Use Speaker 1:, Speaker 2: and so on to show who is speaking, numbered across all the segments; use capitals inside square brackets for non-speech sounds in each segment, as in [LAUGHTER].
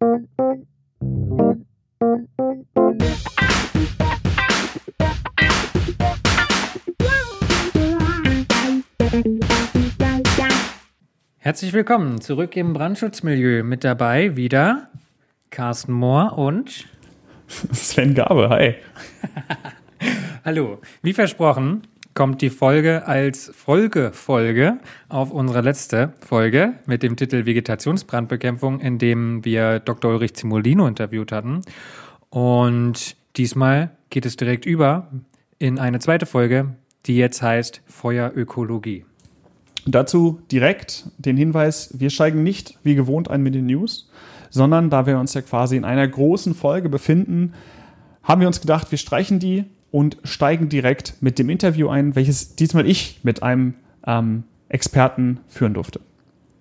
Speaker 1: Herzlich willkommen zurück im Brandschutzmilieu. Mit dabei wieder Carsten Mohr und
Speaker 2: Sven Gabe. Hi. [LAUGHS]
Speaker 1: Hallo. Wie versprochen kommt die Folge als Folgefolge auf unsere letzte Folge mit dem Titel Vegetationsbrandbekämpfung, in dem wir Dr. Ulrich Zimolino interviewt hatten. Und diesmal geht es direkt über in eine zweite Folge, die jetzt heißt Feuerökologie.
Speaker 2: Dazu direkt den Hinweis, wir steigen nicht wie gewohnt ein mit den News, sondern da wir uns ja quasi in einer großen Folge befinden, haben wir uns gedacht, wir streichen die und steigen direkt mit dem Interview ein, welches diesmal ich mit einem ähm, Experten führen durfte.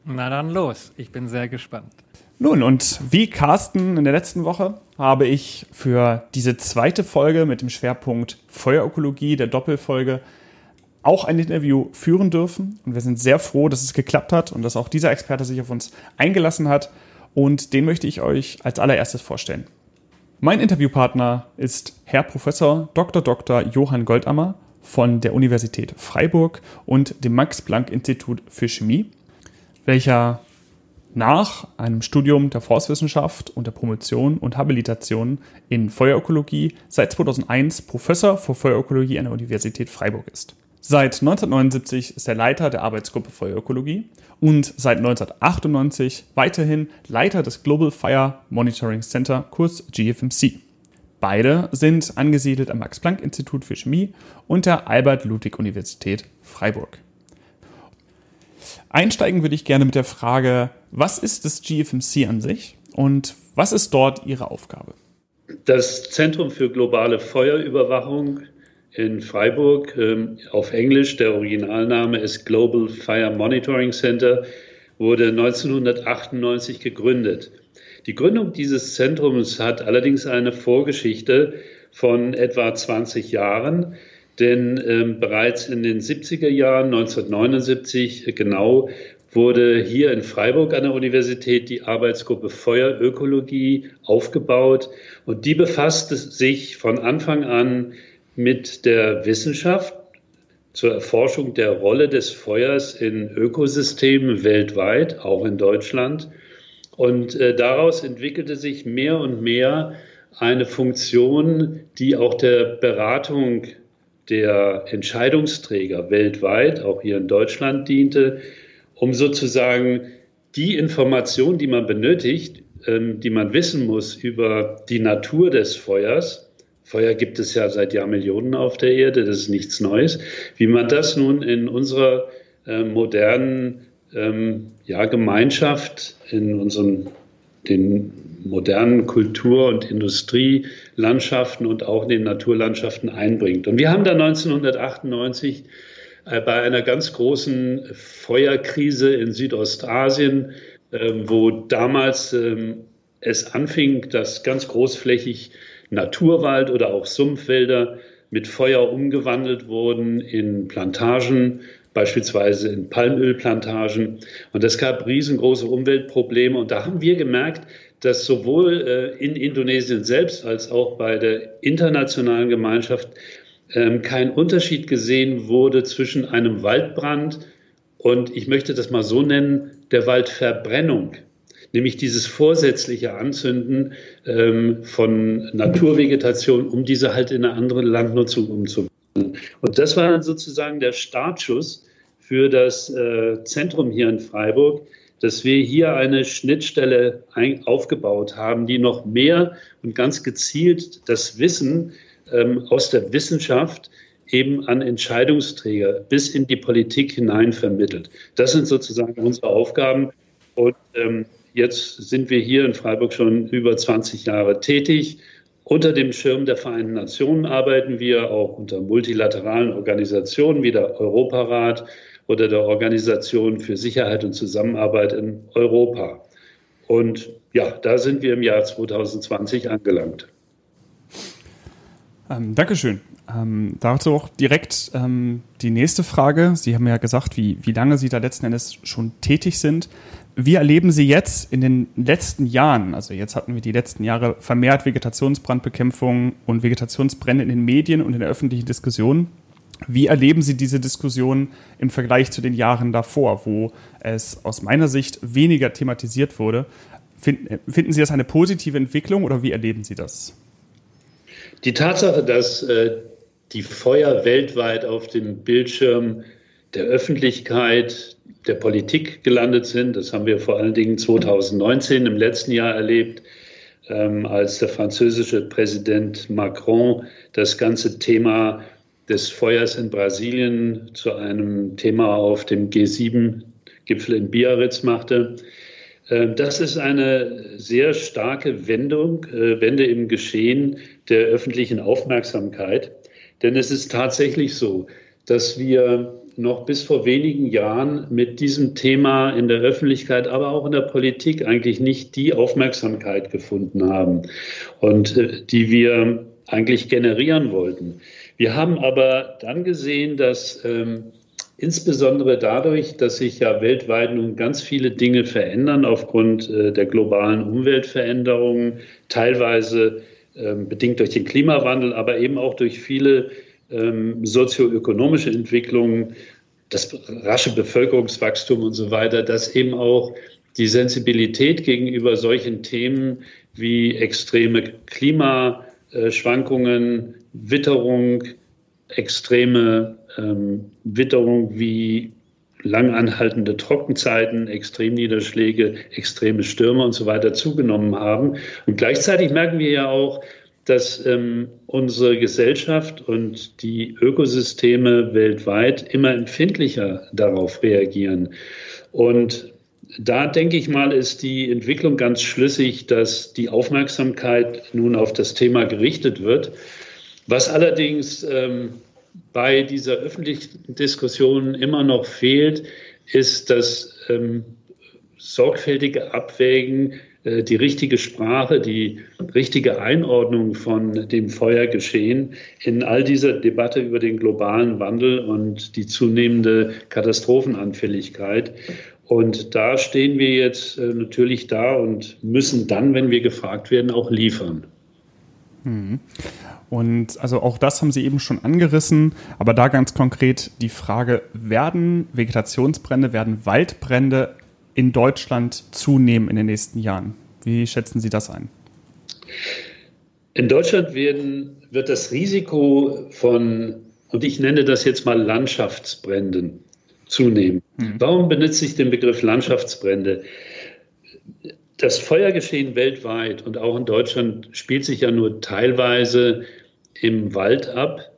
Speaker 1: Na dann los, ich bin sehr gespannt.
Speaker 2: Nun, und wie Carsten in der letzten Woche habe ich für diese zweite Folge mit dem Schwerpunkt Feuerökologie, der Doppelfolge, auch ein Interview führen dürfen. Und wir sind sehr froh, dass es geklappt hat und dass auch dieser Experte sich auf uns eingelassen hat. Und den möchte ich euch als allererstes vorstellen. Mein Interviewpartner ist Herr Professor Dr. Dr. Johann Goldammer von der Universität Freiburg und dem Max-Planck-Institut für Chemie, welcher nach einem Studium der Forstwissenschaft und der Promotion und Habilitation in Feuerökologie seit 2001 Professor für Feuerökologie an der Universität Freiburg ist. Seit 1979 ist er Leiter der Arbeitsgruppe Feuerökologie und seit 1998 weiterhin Leiter des Global Fire Monitoring Center, kurz GFMC. Beide sind angesiedelt am Max-Planck-Institut für Chemie und der Albert-Ludwig-Universität Freiburg. Einsteigen würde ich gerne mit der Frage, was ist das GFMC an sich und was ist dort Ihre Aufgabe?
Speaker 3: Das Zentrum für globale Feuerüberwachung in Freiburg. Ähm, auf Englisch, der Originalname ist Global Fire Monitoring Center, wurde 1998 gegründet. Die Gründung dieses Zentrums hat allerdings eine Vorgeschichte von etwa 20 Jahren, denn ähm, bereits in den 70er Jahren, 1979 genau, wurde hier in Freiburg an der Universität die Arbeitsgruppe Feuerökologie aufgebaut und die befasste sich von Anfang an mit der Wissenschaft zur Erforschung der Rolle des Feuers in Ökosystemen weltweit, auch in Deutschland. Und äh, daraus entwickelte sich mehr und mehr eine Funktion, die auch der Beratung der Entscheidungsträger weltweit, auch hier in Deutschland diente, um sozusagen die Information, die man benötigt, ähm, die man wissen muss über die Natur des Feuers, Feuer gibt es ja seit Jahrmillionen auf der Erde, das ist nichts Neues. Wie man das nun in unserer äh, modernen ähm, ja, Gemeinschaft, in unseren den modernen Kultur- und Industrielandschaften und auch in den Naturlandschaften einbringt. Und wir haben da 1998 äh, bei einer ganz großen Feuerkrise in Südostasien, äh, wo damals äh, es anfing, dass ganz großflächig Naturwald oder auch Sumpfwälder mit Feuer umgewandelt wurden in Plantagen, beispielsweise in Palmölplantagen. Und es gab riesengroße Umweltprobleme. Und da haben wir gemerkt, dass sowohl äh, in Indonesien selbst als auch bei der internationalen Gemeinschaft ähm, kein Unterschied gesehen wurde zwischen einem Waldbrand und, ich möchte das mal so nennen, der Waldverbrennung nämlich dieses vorsätzliche Anzünden ähm, von Naturvegetation, um diese halt in eine andere Landnutzung umzuwandeln. Und das war dann sozusagen der Startschuss für das äh, Zentrum hier in Freiburg, dass wir hier eine Schnittstelle ein, aufgebaut haben, die noch mehr und ganz gezielt das Wissen ähm, aus der Wissenschaft eben an Entscheidungsträger bis in die Politik hinein vermittelt. Das sind sozusagen unsere Aufgaben. Und ähm, Jetzt sind wir hier in Freiburg schon über 20 Jahre tätig. Unter dem Schirm der Vereinten Nationen arbeiten wir auch unter multilateralen Organisationen wie der Europarat oder der Organisation für Sicherheit und Zusammenarbeit in Europa. Und ja, da sind wir im Jahr 2020 angelangt.
Speaker 2: Ähm, Dankeschön. Ähm, dazu auch direkt ähm, die nächste Frage. Sie haben ja gesagt, wie, wie lange Sie da letzten Endes schon tätig sind. Wie erleben Sie jetzt in den letzten Jahren, also jetzt hatten wir die letzten Jahre vermehrt Vegetationsbrandbekämpfung und Vegetationsbrände in den Medien und in der öffentlichen Diskussion. Wie erleben Sie diese Diskussion im Vergleich zu den Jahren davor, wo es aus meiner Sicht weniger thematisiert wurde? Finden, finden Sie das eine positive Entwicklung oder wie erleben Sie das?
Speaker 3: Die Tatsache, dass äh, die Feuer weltweit auf dem Bildschirm der Öffentlichkeit, der Politik gelandet sind. Das haben wir vor allen Dingen 2019 im letzten Jahr erlebt, ähm, als der französische Präsident Macron das ganze Thema des Feuers in Brasilien zu einem Thema auf dem G7-Gipfel in Biarritz machte. Äh, das ist eine sehr starke Wendung, äh, Wende im Geschehen der öffentlichen Aufmerksamkeit. Denn es ist tatsächlich so, dass wir noch bis vor wenigen Jahren mit diesem Thema in der Öffentlichkeit, aber auch in der Politik eigentlich nicht die Aufmerksamkeit gefunden haben und äh, die wir eigentlich generieren wollten. Wir haben aber dann gesehen, dass ähm, insbesondere dadurch, dass sich ja weltweit nun ganz viele Dinge verändern aufgrund äh, der globalen Umweltveränderungen, teilweise ähm, bedingt durch den Klimawandel, aber eben auch durch viele ähm, sozioökonomische Entwicklungen, das rasche Bevölkerungswachstum und so weiter, dass eben auch die Sensibilität gegenüber solchen Themen wie extreme Klimaschwankungen, Witterung, extreme ähm, Witterung wie langanhaltende Trockenzeiten, Extremniederschläge, extreme Stürme und so weiter zugenommen haben. Und gleichzeitig merken wir ja auch, dass ähm, unsere Gesellschaft und die Ökosysteme weltweit immer empfindlicher darauf reagieren. Und da denke ich mal, ist die Entwicklung ganz schlüssig, dass die Aufmerksamkeit nun auf das Thema gerichtet wird. Was allerdings ähm, bei dieser öffentlichen Diskussion immer noch fehlt, ist das ähm, sorgfältige Abwägen, die richtige Sprache, die richtige Einordnung von dem Feuergeschehen in all dieser Debatte über den globalen Wandel und die zunehmende Katastrophenanfälligkeit. Und da stehen wir jetzt äh, natürlich da und müssen dann, wenn wir gefragt werden, auch liefern.
Speaker 2: Mhm. Und also auch das haben Sie eben schon angerissen, aber da ganz konkret die Frage, werden Vegetationsbrände, werden Waldbrände in Deutschland zunehmen in den nächsten Jahren? Wie schätzen Sie das ein?
Speaker 3: In Deutschland werden, wird das Risiko von, und ich nenne das jetzt mal Landschaftsbränden, zunehmen. Hm. Warum benutze ich den Begriff Landschaftsbrände? Das Feuergeschehen weltweit und auch in Deutschland spielt sich ja nur teilweise im Wald ab.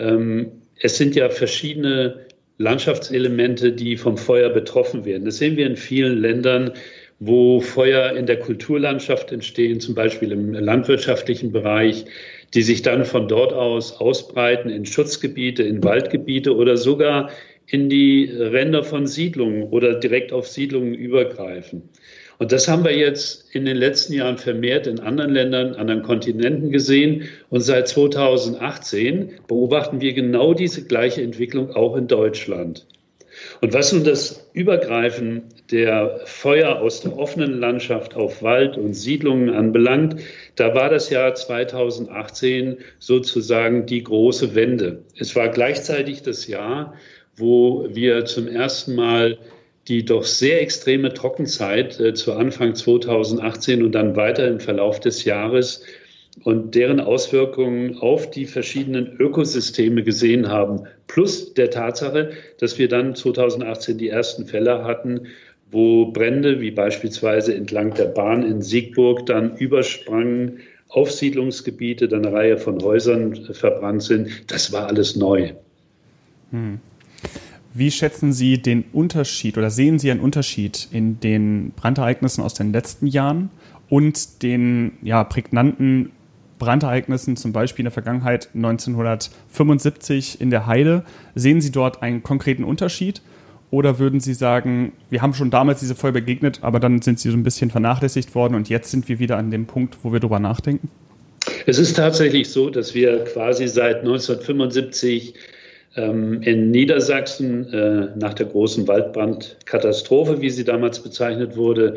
Speaker 3: Ähm, es sind ja verschiedene Landschaftselemente, die vom Feuer betroffen werden. Das sehen wir in vielen Ländern, wo Feuer in der Kulturlandschaft entstehen, zum Beispiel im landwirtschaftlichen Bereich, die sich dann von dort aus ausbreiten in Schutzgebiete, in Waldgebiete oder sogar in die Ränder von Siedlungen oder direkt auf Siedlungen übergreifen. Und das haben wir jetzt in den letzten Jahren vermehrt in anderen Ländern, anderen Kontinenten gesehen. Und seit 2018 beobachten wir genau diese gleiche Entwicklung auch in Deutschland. Und was nun das Übergreifen der Feuer aus der offenen Landschaft auf Wald und Siedlungen anbelangt, da war das Jahr 2018 sozusagen die große Wende. Es war gleichzeitig das Jahr, wo wir zum ersten Mal die doch sehr extreme Trockenzeit äh, zu Anfang 2018 und dann weiter im Verlauf des Jahres und deren Auswirkungen auf die verschiedenen Ökosysteme gesehen haben. Plus der Tatsache, dass wir dann 2018 die ersten Fälle hatten, wo Brände wie beispielsweise entlang der Bahn in Siegburg dann übersprangen auf Siedlungsgebiete, dann eine Reihe von Häusern verbrannt sind. Das war alles neu.
Speaker 2: Hm. Wie schätzen Sie den Unterschied oder sehen Sie einen Unterschied in den Brandereignissen aus den letzten Jahren und den ja, prägnanten Brandereignissen, zum Beispiel in der Vergangenheit 1975 in der Heide? Sehen Sie dort einen konkreten Unterschied? Oder würden Sie sagen, wir haben schon damals diese Feuer begegnet, aber dann sind sie so ein bisschen vernachlässigt worden und jetzt sind wir wieder an dem Punkt, wo wir darüber nachdenken?
Speaker 3: Es ist tatsächlich so, dass wir quasi seit 1975 Ähm, in Niedersachsen äh, nach der großen Waldbrandkatastrophe, wie sie damals bezeichnet wurde,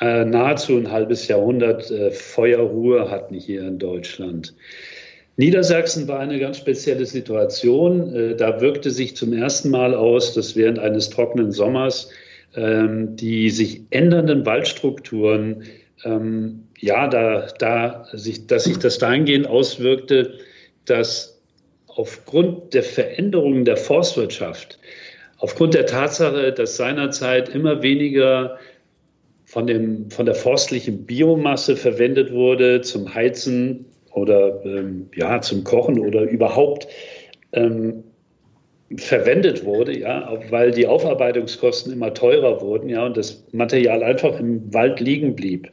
Speaker 3: äh, nahezu ein halbes Jahrhundert äh, Feuerruhe hatten hier in Deutschland. Niedersachsen war eine ganz spezielle Situation. Da wirkte sich zum ersten Mal aus, dass während eines trockenen Sommers ähm, die sich ändernden Waldstrukturen, ähm, ja, da, da sich, dass sich das dahingehend auswirkte, dass aufgrund der Veränderungen der Forstwirtschaft, aufgrund der Tatsache, dass seinerzeit immer weniger von, dem, von der forstlichen Biomasse verwendet wurde zum Heizen oder ähm, ja, zum Kochen oder überhaupt ähm, verwendet wurde, ja, weil die Aufarbeitungskosten immer teurer wurden, ja, und das Material einfach im Wald liegen blieb.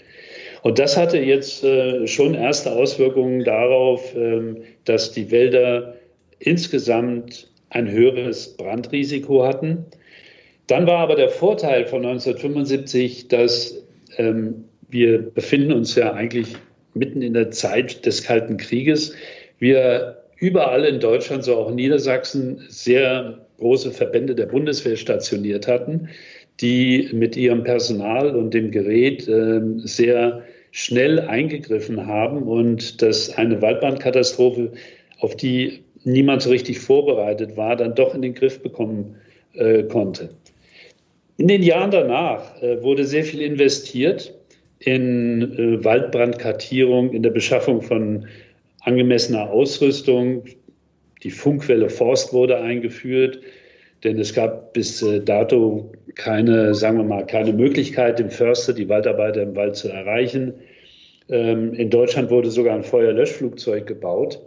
Speaker 3: Und das hatte jetzt äh, schon erste Auswirkungen darauf, ähm, dass die Wälder insgesamt ein höheres Brandrisiko hatten. Dann war aber der Vorteil von 1975, dass ähm, wir befinden uns ja eigentlich mitten in der Zeit des Kalten Krieges. Wir überall in Deutschland, so auch in Niedersachsen, sehr große Verbände der Bundeswehr stationiert hatten, die mit ihrem Personal und dem Gerät äh, sehr schnell eingegriffen haben und dass eine Waldbrandkatastrophe, auf die niemand so richtig vorbereitet war, dann doch in den Griff bekommen äh, konnte. In den Jahren danach äh, wurde sehr viel investiert in äh, Waldbrandkartierung, in der Beschaffung von angemessener Ausrüstung. Die Funkwelle Forst wurde eingeführt, denn es gab bis äh, dato keine, sagen wir mal, keine Möglichkeit, dem Förster die Waldarbeiter im Wald zu erreichen. Ähm, in Deutschland wurde sogar ein Feuerlöschflugzeug gebaut.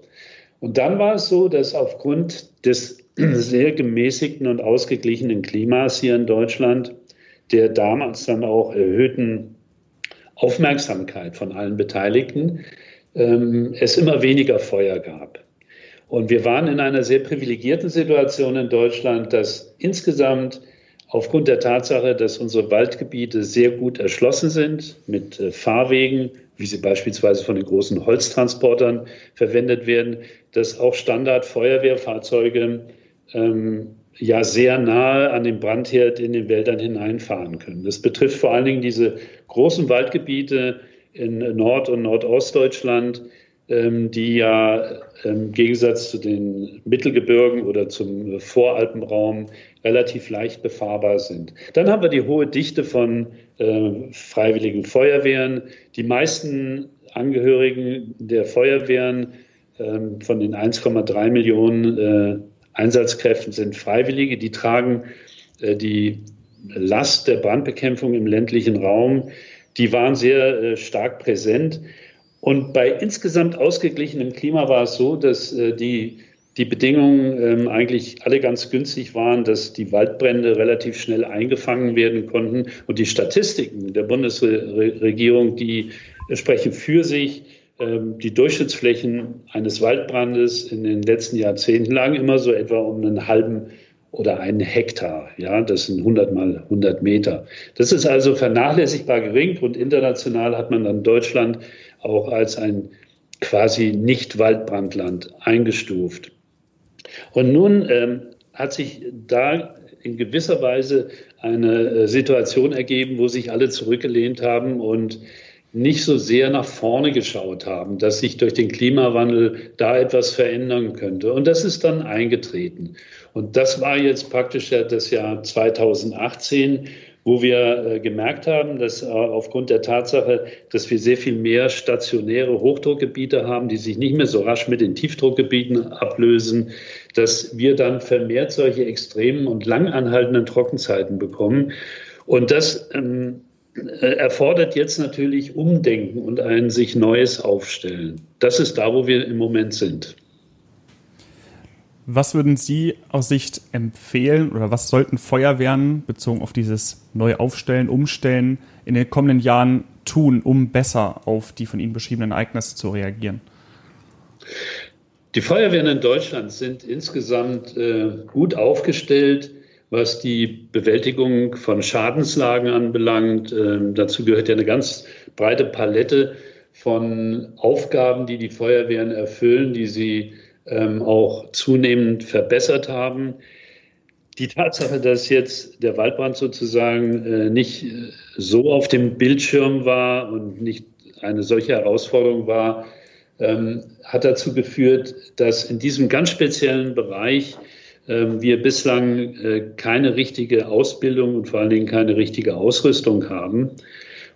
Speaker 3: Und dann war es so, dass aufgrund des sehr gemäßigten und ausgeglichenen Klimas hier in Deutschland, der damals dann auch erhöhten Aufmerksamkeit von allen Beteiligten, ähm, es immer weniger Feuer gab. Und wir waren in einer sehr privilegierten Situation in Deutschland, dass insgesamt aufgrund der Tatsache, dass unsere Waldgebiete sehr gut erschlossen sind mit äh, Fahrwegen, wie sie beispielsweise von den großen Holztransportern verwendet werden, dass auch Standardfeuerwehrfahrzeuge ähm, ja sehr nahe an den Brandherd in den Wäldern hineinfahren können. Das betrifft vor allen Dingen diese großen Waldgebiete, in Nord- und Nordostdeutschland, die ja im Gegensatz zu den Mittelgebirgen oder zum Voralpenraum relativ leicht befahrbar sind. Dann haben wir die hohe Dichte von äh, freiwilligen Feuerwehren. Die meisten Angehörigen der Feuerwehren ähm, von den 1,3 Millionen äh, Einsatzkräften sind Freiwillige. Die tragen äh, die Last der Brandbekämpfung im ländlichen Raum die waren sehr äh, stark präsent. Und bei insgesamt ausgeglichenem Klima war es so, dass äh, die, die Bedingungen ähm, eigentlich alle ganz günstig waren, dass die Waldbrände relativ schnell eingefangen werden konnten. Und die Statistiken der Bundesregierung, die sprechen für sich. Ähm, die Durchschnittsflächen eines Waldbrandes in den letzten Jahrzehnten lagen immer so etwa um einen halben oder einen Hektar. Ja, das sind 100 mal 100 Meter. Das ist also vernachlässigbar gering und international hat man dann Deutschland auch als ein quasi nicht Waldbrandland eingestuft. Und nun ähm, hat sich da in gewisser Weise eine äh, Situation ergeben, wo sich alle zurückgelehnt haben und nicht so sehr nach vorne geschaut haben, dass sich durch den Klimawandel da etwas verändern könnte. Und das ist dann eingetreten. Und das war jetzt praktisch das Jahr 2018, wo wir äh, gemerkt haben, dass äh, aufgrund der Tatsache, dass wir sehr viel mehr stationäre Hochdruckgebiete haben, die sich nicht mehr so rasch mit den Tiefdruckgebieten ablösen, dass wir dann vermehrt solche extremen und langanhaltenden Trockenzeiten bekommen. Und das ähm, äh, erfordert jetzt natürlich Umdenken und ein sich Neues aufstellen. Das ist da, wo wir im Moment sind.
Speaker 2: Was würden Sie aus Sicht empfehlen oder was sollten Feuerwehren bezogen auf dieses Neuaufstellen, Umstellen in den kommenden Jahren tun, um besser auf die von Ihnen beschriebenen Ereignisse zu reagieren?
Speaker 3: Die Feuerwehren in Deutschland sind insgesamt äh, gut aufgestellt, was die Bewältigung von Schadenslagen anbelangt. Ähm, dazu gehört ja eine ganz breite Palette von Aufgaben, die die Feuerwehren erfüllen, die sie ähm, auch zunehmend verbessert haben. Die Tatsache, dass jetzt der Waldbrand sozusagen äh, nicht äh, so auf dem Bildschirm war und nicht eine solche Herausforderung war, ähm, hat dazu geführt, dass in diesem ganz speziellen Bereich ähm, wir bislang äh, keine richtige Ausbildung und vor allen Dingen keine richtige Ausrüstung haben.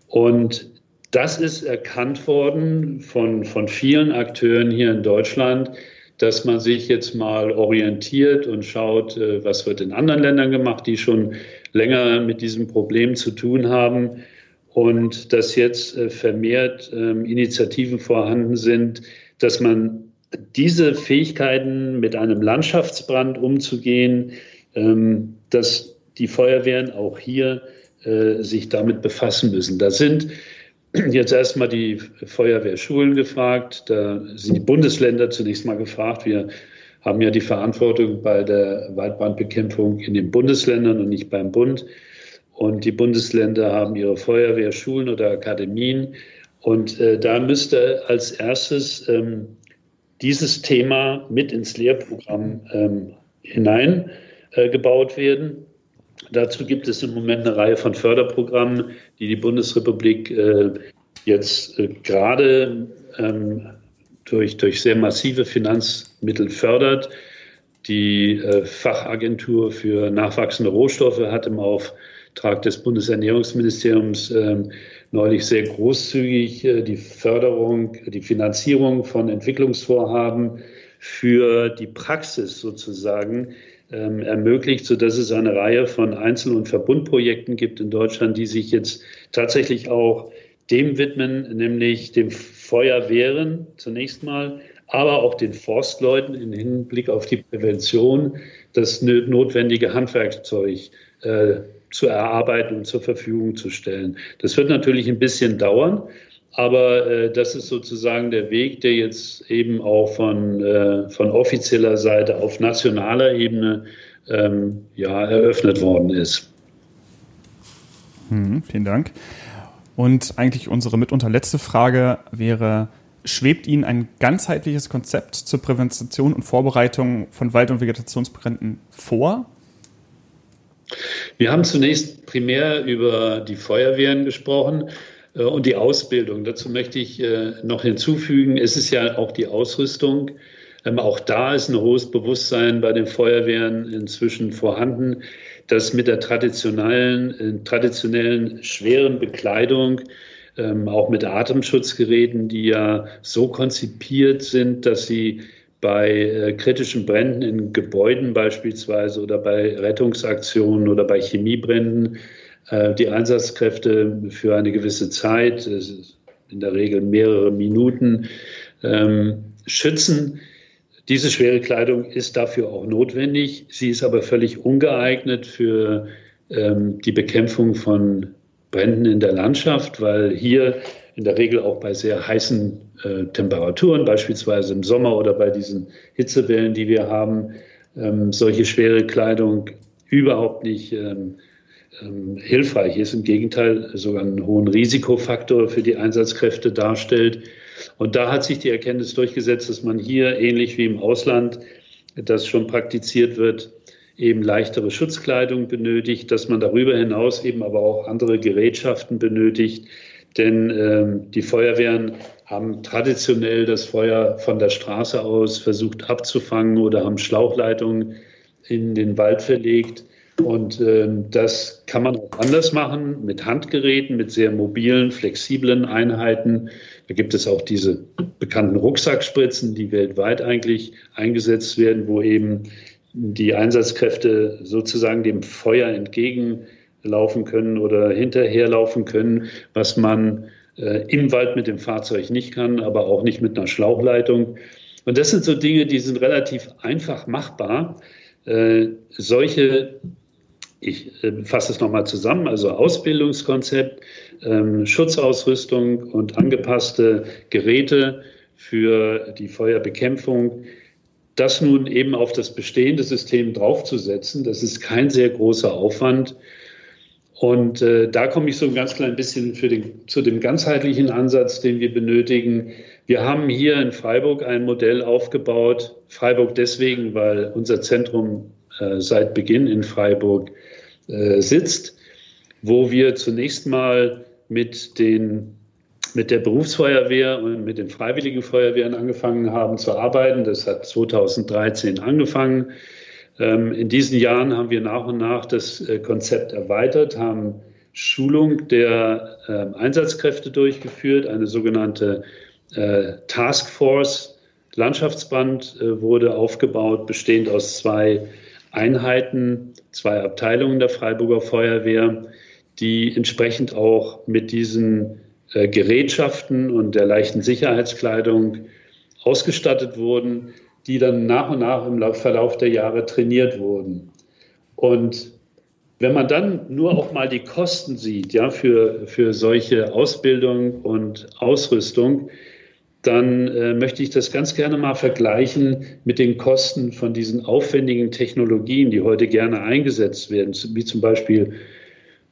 Speaker 3: Und das ist erkannt worden von, von vielen Akteuren hier in Deutschland, dass man sich jetzt mal orientiert und schaut, äh, was wird in anderen Ländern gemacht, die schon länger mit diesem Problem zu tun haben und dass jetzt äh, vermehrt ähm, Initiativen vorhanden sind, dass man diese Fähigkeiten mit einem Landschaftsbrand umzugehen, ähm, dass die Feuerwehren auch hier äh, sich damit befassen müssen. Da sind jetzt erstmal die Feuerwehrschulen gefragt, da sind die Bundesländer zunächst mal gefragt. Wir haben ja die Verantwortung bei der Waldbrandbekämpfung in den Bundesländern und nicht beim Bund. Und die Bundesländer haben ihre Feuerwehrschulen oder Akademien. Und äh, da müsste als erstes ähm, dieses Thema mit ins Lehrprogramm ähm, hineingebaut äh, werden. Dazu gibt es im Moment eine Reihe von Förderprogrammen, die die Bundesrepublik äh, jetzt äh, gerade ähm, durch, durch sehr massive Finanzmittel fördert. Die äh, Fachagentur für nachwachsende Rohstoffe hat im Auftrag des Bundesernährungsministeriums ähm, neulich sehr großzügig äh, die Förderung, die Finanzierung von Entwicklungsvorhaben für die Praxis sozusagen ähm, ermöglicht, sodass es eine Reihe von Einzel- und Verbundprojekten gibt in Deutschland, die sich jetzt tatsächlich auch dem widmen, nämlich dem Feuerwehren zunächst mal, aber auch den Forstleuten im Hinblick auf die Prävention das notwendige Handwerkzeug äh, zu erarbeiten und zur Verfügung zu stellen. Das wird natürlich ein bisschen dauern, aber äh, das ist sozusagen der Weg, der jetzt eben auch von, äh, von offizieller Seite auf nationaler Ebene ähm, ja, eröffnet worden ist.
Speaker 2: Hm, vielen Dank. Und eigentlich unsere mitunter letzte Frage wäre, schwebt Ihnen ein ganzheitliches Konzept zur Prävention und Vorbereitung von Wald- und Vegetationsbränden vor?
Speaker 3: Wir haben zunächst primär über die Feuerwehren gesprochen. Äh, und die Ausbildung. Dazu möchte ich äh, noch hinzufügen, es ist ja auch die Ausrüstung. Ähm, auch da ist ein hohes Bewusstsein bei den Feuerwehren inzwischen vorhanden, dass mit der traditionellen, äh, traditionellen schweren Bekleidung, ähm, auch mit Atemschutzgeräten, die ja so konzipiert sind, dass sie bei kritischen Bränden in Gebäuden beispielsweise oder bei Rettungsaktionen oder bei Chemiebränden die Einsatzkräfte für eine gewisse Zeit, in der Regel mehrere Minuten, ähm, schützen. Diese schwere Kleidung ist dafür auch notwendig. Sie ist aber völlig ungeeignet für ähm, die Bekämpfung von Bränden in der Landschaft, weil hier in der Regel auch bei sehr heißen äh, Temperaturen, beispielsweise im Sommer oder bei diesen Hitzewellen, die wir haben, ähm, solche schwere Kleidung überhaupt nicht ähm, hilfreich ist. Im Gegenteil, sogar einen hohen Risikofaktor für die Einsatzkräfte darstellt. Und da hat sich die Erkenntnis durchgesetzt, dass man hier, ähnlich wie im Ausland, das schon praktiziert wird, eben leichtere Schutzkleidung benötigt, dass man darüber hinaus eben aber auch andere Gerätschaften benötigt. Denn ähm, die Feuerwehren haben traditionell das Feuer von der Straße aus versucht abzufangen oder haben Schlauchleitungen in den Wald verlegt. Und äh, das kann man auch anders machen mit Handgeräten, mit sehr mobilen, flexiblen Einheiten. Da gibt es auch diese bekannten Rucksackspritzen, die weltweit eigentlich eingesetzt werden, wo eben die Einsatzkräfte sozusagen dem Feuer entgegenlaufen können oder hinterherlaufen können, was man äh, im Wald mit dem Fahrzeug nicht kann, aber auch nicht mit einer Schlauchleitung. Und das sind so Dinge, die sind relativ einfach machbar. Äh, solche ich äh, fasse es nochmal zusammen, also Ausbildungskonzept, ähm, Schutzausrüstung und angepasste Geräte für die Feuerbekämpfung. Das nun eben auf das bestehende System draufzusetzen, das ist kein sehr großer Aufwand. Und äh, da komme ich so ein ganz klein bisschen den, zu dem ganzheitlichen Ansatz, den wir benötigen. Wir haben hier in Freiburg ein Modell aufgebaut. Freiburg deswegen, weil unser Zentrum äh, seit Beginn in Freiburg äh, sitzt, wo wir zunächst mal mit den mit der Berufsfeuerwehr und mit den Freiwilligen Feuerwehren angefangen haben zu arbeiten. Das hat 2013 angefangen. Ähm, in diesen Jahren haben wir nach und nach das äh, Konzept erweitert, haben Schulung der ähm, Einsatzkräfte durchgeführt, eine sogenannte äh, Taskforce. Landschaftsband äh, wurde aufgebaut, bestehend aus zwei Einheiten, zwei Abteilungen der Freiburger Feuerwehr, die entsprechend auch mit diesen Gerätschaften und der leichten Sicherheitskleidung ausgestattet wurden die dann nach und nach im Verlauf der Jahre trainiert wurden. Und wenn man dann nur auch mal die Kosten sieht, ja, für, für solche Ausbildung und Ausrüstung, dann äh, möchte ich das ganz gerne mal vergleichen mit den Kosten von diesen aufwendigen Technologien, die heute gerne eingesetzt werden, wie zum Beispiel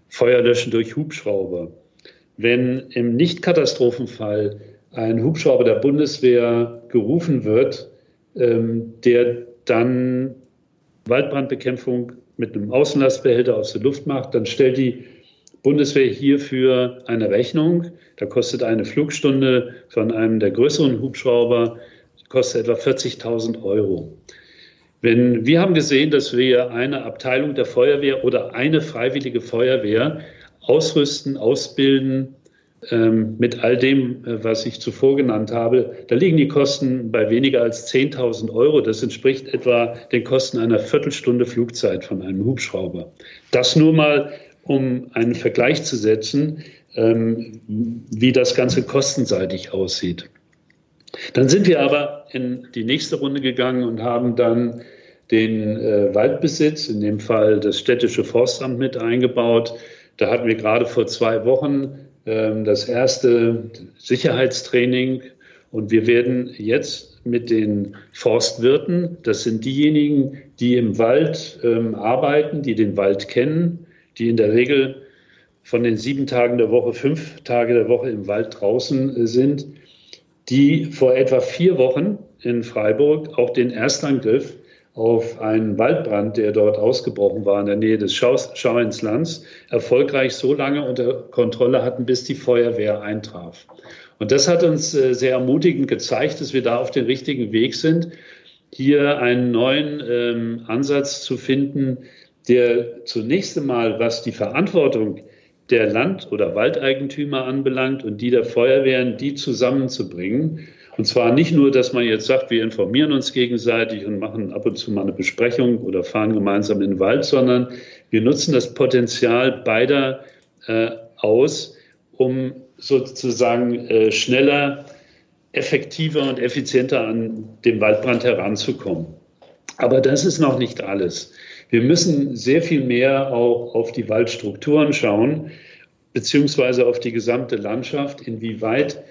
Speaker 3: Feuerlöschen durch Hubschrauber. Wenn im Nicht-Katastrophenfall ein Hubschrauber der Bundeswehr gerufen wird, ähm, der dann Waldbrandbekämpfung mit einem Außenlastbehälter aus der Luft macht, dann stellt die Bundeswehr hierfür eine Rechnung. Da kostet eine Flugstunde von einem der größeren Hubschrauber kostet etwa 40.000 Euro. Wenn, wir haben gesehen, dass wir eine Abteilung der Feuerwehr oder eine freiwillige Feuerwehr ausrüsten, ausbilden, ähm, mit all dem, äh, was ich zuvor genannt habe, da liegen die Kosten bei weniger als 10.000 Euro. Das entspricht etwa den Kosten einer Viertelstunde Flugzeit von einem Hubschrauber. Das nur mal, um einen Vergleich zu setzen, ähm, wie das Ganze kostenseitig aussieht. Dann sind wir aber in die nächste Runde gegangen und haben dann den äh, Waldbesitz, in dem Fall das städtische Forstamt mit eingebaut. Da hatten wir gerade vor zwei Wochen ähm, das erste Sicherheitstraining. Und wir werden jetzt mit den Forstwirten, das sind diejenigen, die im Wald ähm, arbeiten, die den Wald kennen, die in der Regel von den sieben Tagen der Woche fünf Tage der Woche im Wald draußen äh, sind, die vor etwa vier Wochen in Freiburg auch den Erstangriff auf einen Waldbrand, der dort ausgebrochen war in der Nähe des Schauinslands, erfolgreich so lange unter Kontrolle hatten, bis die Feuerwehr eintraf. Und das hat uns äh, sehr ermutigend gezeigt, dass wir da auf dem richtigen Weg sind, hier einen neuen ähm, Ansatz zu finden, der zunächst einmal, was die Verantwortung der Land- oder Waldeigentümer anbelangt und die der Feuerwehren, die zusammenzubringen und zwar nicht nur, dass man jetzt sagt, wir informieren uns gegenseitig und machen ab und zu mal eine Besprechung oder fahren gemeinsam in den Wald, sondern wir nutzen das Potenzial beider äh, aus, um sozusagen äh, schneller, effektiver und effizienter an den Waldbrand heranzukommen. Aber das ist noch nicht alles. Wir müssen sehr viel mehr auch auf die Waldstrukturen schauen, beziehungsweise auf die gesamte Landschaft, inwieweit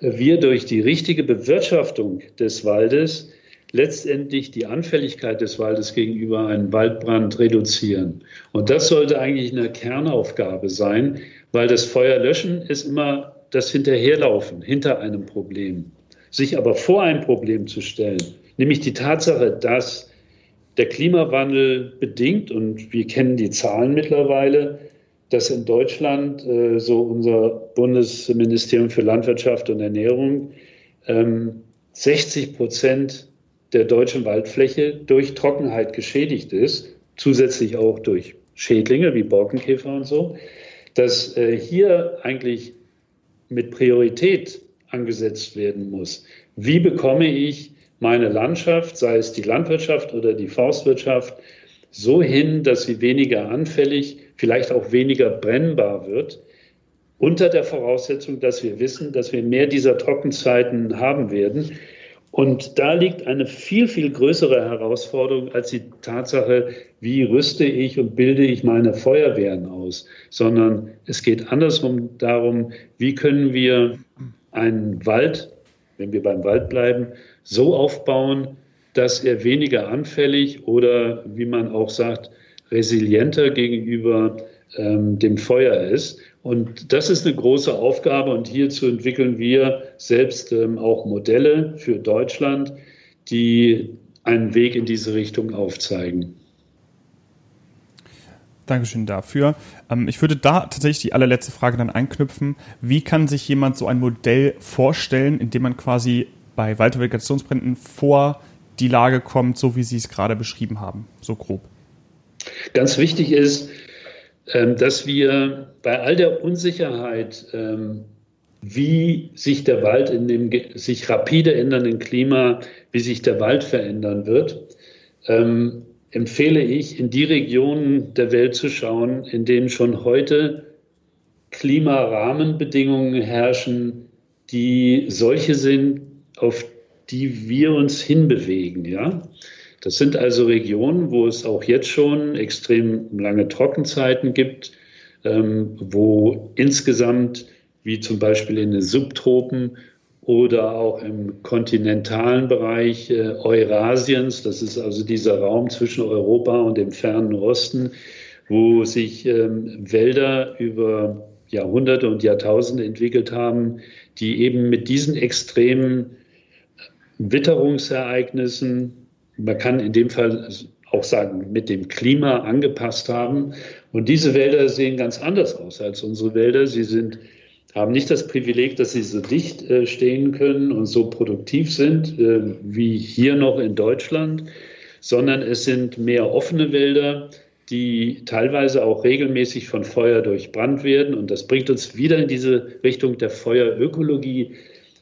Speaker 3: wir durch die richtige Bewirtschaftung des Waldes letztendlich die Anfälligkeit des Waldes gegenüber einem Waldbrand reduzieren. Und das sollte eigentlich eine Kernaufgabe sein, weil das Feuerlöschen ist immer das Hinterherlaufen hinter einem Problem. Sich aber vor ein Problem zu stellen, nämlich die Tatsache, dass der Klimawandel bedingt, und wir kennen die Zahlen mittlerweile, dass in Deutschland, äh, so unser Bundesministerium für Landwirtschaft und Ernährung, ähm, 60 Prozent der deutschen Waldfläche durch Trockenheit geschädigt ist, zusätzlich auch durch Schädlinge wie Borkenkäfer und so, dass äh, hier eigentlich mit Priorität angesetzt werden muss. Wie bekomme ich meine Landschaft, sei es die Landwirtschaft oder die Forstwirtschaft, so hin, dass sie weniger anfällig vielleicht auch weniger brennbar wird, unter der Voraussetzung, dass wir wissen, dass wir mehr dieser Trockenzeiten haben werden. Und da liegt eine viel, viel größere Herausforderung als die Tatsache, wie rüste ich und bilde ich meine Feuerwehren aus, sondern es geht andersrum darum, wie können wir einen Wald, wenn wir beim Wald bleiben, so aufbauen, dass er weniger anfällig oder, wie man auch sagt, resilienter gegenüber ähm, dem Feuer ist. Und das ist eine große Aufgabe und hierzu entwickeln wir selbst ähm, auch Modelle für Deutschland, die einen Weg in diese Richtung aufzeigen.
Speaker 2: Dankeschön dafür. Ähm, ich würde da tatsächlich die allerletzte Frage dann einknüpfen. Wie kann sich jemand so ein Modell vorstellen, in dem man quasi bei Waldvegetationsbränden vor die Lage kommt, so wie Sie es gerade beschrieben haben, so grob?
Speaker 3: Ganz wichtig ist, ähm, dass wir bei all der Unsicherheit, ähm, wie sich der Wald in dem sich rapide ändernden Klima, wie sich der Wald verändern wird, empfehle ich, in die Regionen der Welt zu schauen, in denen schon heute Klimarahmenbedingungen herrschen, die solche sind, auf die wir uns hinbewegen. Ja? Das sind also Regionen, wo es auch jetzt schon extrem lange Trockenzeiten gibt, ähm, wo insgesamt, wie zum Beispiel in den Subtropen oder auch im kontinentalen Bereich äh, Eurasiens, das ist also dieser Raum zwischen Europa und dem fernen Osten, wo sich ähm, Wälder über Jahrhunderte und Jahrtausende entwickelt haben, die eben mit diesen extremen Witterungsereignissen man kann in dem Fall auch sagen, mit dem Klima angepasst haben. Und diese Wälder sehen ganz anders aus als unsere Wälder. Sie sind, haben nicht das Privileg, dass sie so dicht äh, stehen können und so produktiv sind äh, wie hier noch in Deutschland, sondern es sind mehr offene Wälder, die teilweise auch regelmäßig von Feuer durchbrannt werden. Und das bringt uns wieder in diese Richtung der Feuerökologie.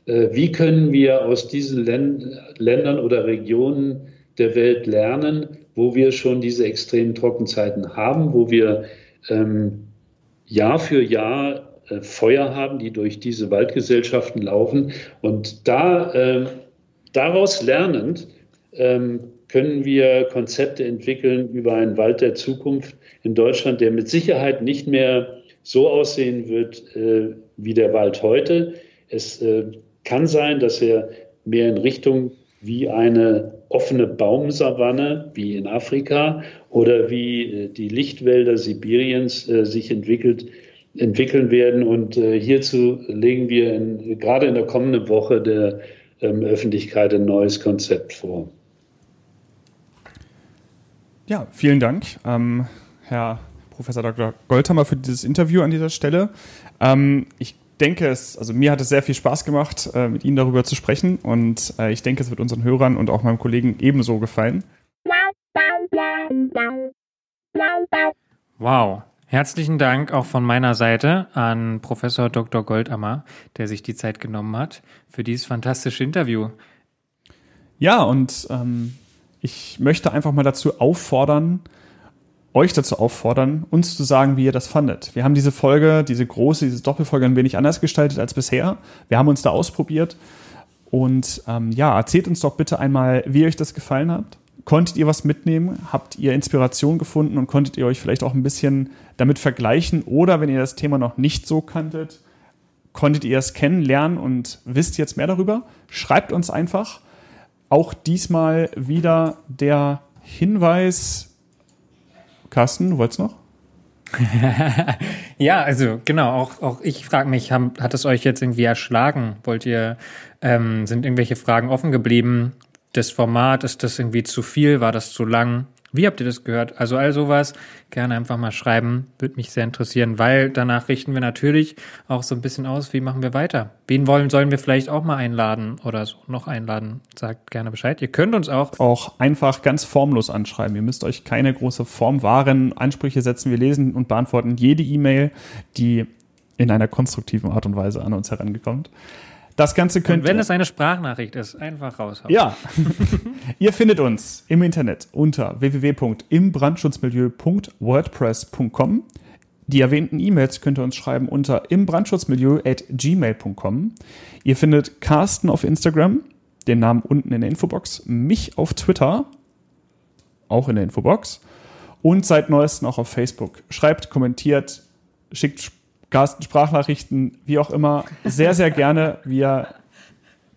Speaker 3: Äh, wie können wir aus diesen Ländern oder Regionen der Welt lernen, wo wir schon diese extremen Trockenzeiten haben, wo wir ähm, Jahr für Jahr Feuer haben, die durch diese Waldgesellschaften laufen. Und da, äh, daraus lernend ähm, können wir Konzepte entwickeln über einen Wald der Zukunft in Deutschland, der mit Sicherheit nicht mehr so aussehen wird äh, wie der Wald heute. Es äh, kann sein, dass er mehr in Richtung wie eine offene Baumsavanne wie in Afrika oder wie äh, die Lichtwälder Sibiriens äh, sich entwickelt, entwickeln werden. Und äh, hierzu legen wir in, gerade in der kommenden Woche der ähm, Öffentlichkeit ein neues Konzept vor.
Speaker 2: Ja, vielen Dank, ähm, Herr Professor Dr. Goldhammer, für dieses Interview an dieser Stelle. Ähm, ich denke, es, also mir hat es sehr viel Spaß gemacht, äh, mit Ihnen darüber zu sprechen und äh, ich denke, es wird unseren Hörern und auch meinem Kollegen ebenso gefallen.
Speaker 1: Wow. Herzlichen Dank auch von meiner Seite an Professor Dr. Goldammer, der sich die Zeit genommen hat für dieses fantastische Interview.
Speaker 2: Ja, und ähm, ich möchte einfach mal dazu auffordern, euch dazu auffordern, uns zu sagen, wie ihr das fandet. Wir haben diese Folge, diese große, diese Doppelfolge ein wenig anders gestaltet als bisher. Wir haben uns da ausprobiert. Und ähm, ja, erzählt uns doch bitte einmal, wie euch das gefallen hat. Konntet ihr was mitnehmen? Habt ihr Inspiration gefunden und konntet ihr euch vielleicht auch ein bisschen damit vergleichen? Oder wenn ihr das Thema noch nicht so kanntet, konntet ihr es kennenlernen und wisst jetzt mehr darüber? Schreibt uns einfach. Auch diesmal wieder der Hinweis, Carsten, du wolltest noch? [LAUGHS]
Speaker 1: ja, also genau, auch, auch ich frage mich, haben, hat es euch jetzt irgendwie erschlagen? Wollt ihr, ähm, sind irgendwelche Fragen offen geblieben? Das Format, ist das irgendwie zu viel? War das zu lang? Wie habt ihr das gehört? Also all sowas gerne einfach mal schreiben, würde mich sehr interessieren, weil danach richten wir natürlich auch so ein bisschen aus, wie machen wir weiter? Wen wollen sollen wir vielleicht auch mal einladen oder so noch einladen? Sagt gerne Bescheid. Ihr könnt uns auch
Speaker 2: auch einfach ganz formlos anschreiben. Ihr müsst euch keine große formwahren Ansprüche setzen. Wir lesen und beantworten jede E-Mail, die in einer konstruktiven Art und Weise an uns herangekommt. Das Ganze könnt
Speaker 1: Und wenn es eine Sprachnachricht ist, einfach raushauen.
Speaker 2: Ja. [LAUGHS] ihr findet uns im Internet unter www.imbrandschutzmilieu.wordpress.com. Die erwähnten E-Mails könnt ihr uns schreiben unter imbrandschutzmilieu.gmail.com. Ihr findet Carsten auf Instagram, den Namen unten in der Infobox, mich auf Twitter, auch in der Infobox, und seit neuestem auch auf Facebook. Schreibt, kommentiert, schickt Carsten Sprachnachrichten, wie auch immer, sehr, sehr gerne. Wir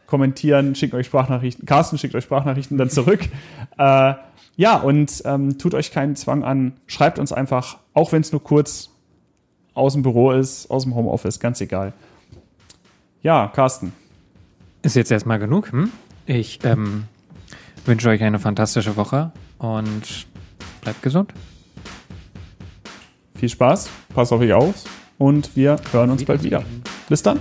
Speaker 2: kommentieren, schicken euch Sprachnachrichten. Carsten schickt euch Sprachnachrichten dann zurück. [LAUGHS] äh, ja, und ähm, tut euch keinen Zwang an. Schreibt uns einfach, auch wenn es nur kurz aus dem Büro ist, aus dem Homeoffice, ganz egal. Ja, Carsten.
Speaker 1: Ist jetzt erstmal genug. Hm? Ich ähm, wünsche euch eine fantastische Woche und bleibt gesund.
Speaker 2: Viel Spaß, passt auf euch auf und wir hören uns bald wieder. Bis dann.